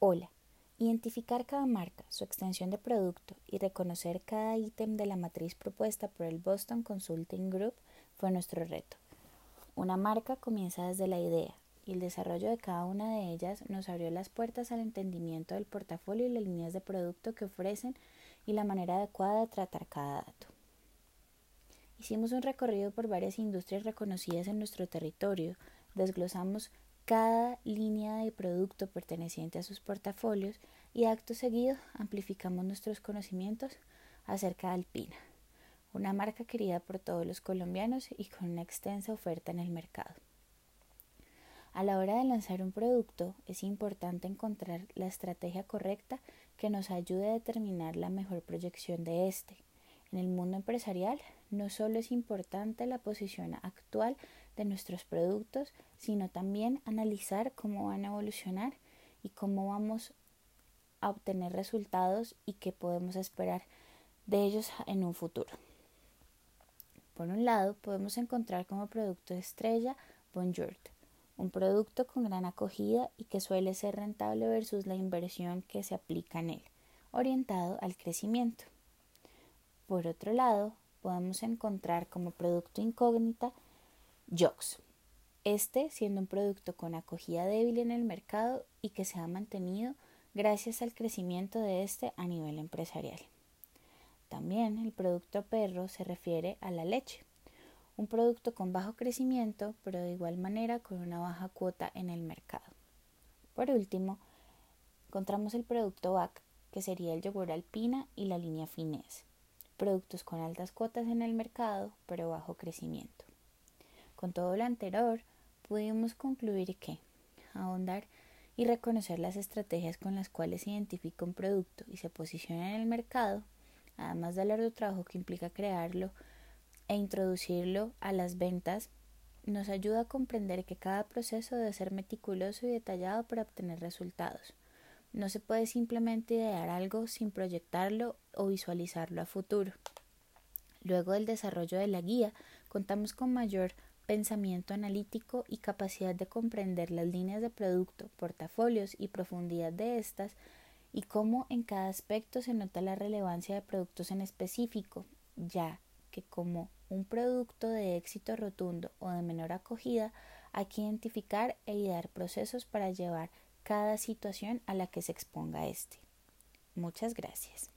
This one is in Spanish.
Hola. Identificar cada marca, su extensión de producto y reconocer cada ítem de la matriz propuesta por el Boston Consulting Group fue nuestro reto. Una marca comienza desde la idea y el desarrollo de cada una de ellas nos abrió las puertas al entendimiento del portafolio y las líneas de producto que ofrecen y la manera adecuada de tratar cada dato. Hicimos un recorrido por varias industrias reconocidas en nuestro territorio, desglosamos cada línea de producto perteneciente a sus portafolios y acto seguido amplificamos nuestros conocimientos acerca de Alpina, una marca querida por todos los colombianos y con una extensa oferta en el mercado. A la hora de lanzar un producto es importante encontrar la estrategia correcta que nos ayude a determinar la mejor proyección de este. En el mundo empresarial no solo es importante la posición actual de nuestros productos, sino también analizar cómo van a evolucionar y cómo vamos a obtener resultados y qué podemos esperar de ellos en un futuro. Por un lado, podemos encontrar como producto estrella Bonjour, un producto con gran acogida y que suele ser rentable versus la inversión que se aplica en él, orientado al crecimiento. Por otro lado, podemos encontrar como producto incógnita Jox. Este siendo un producto con acogida débil en el mercado y que se ha mantenido gracias al crecimiento de este a nivel empresarial. También el producto perro se refiere a la leche, un producto con bajo crecimiento, pero de igual manera con una baja cuota en el mercado. Por último, encontramos el producto BAC, que sería el yogur alpina y la línea finés, productos con altas cuotas en el mercado, pero bajo crecimiento. Con todo lo anterior, pudimos concluir que ahondar y reconocer las estrategias con las cuales se identifica un producto y se posiciona en el mercado, además del arduo trabajo que implica crearlo e introducirlo a las ventas, nos ayuda a comprender que cada proceso debe ser meticuloso y detallado para obtener resultados. No se puede simplemente idear algo sin proyectarlo o visualizarlo a futuro. Luego del desarrollo de la guía, contamos con mayor pensamiento analítico y capacidad de comprender las líneas de producto, portafolios y profundidad de estas y cómo en cada aspecto se nota la relevancia de productos en específico, ya que como un producto de éxito rotundo o de menor acogida, hay que identificar e idear procesos para llevar cada situación a la que se exponga este. Muchas gracias.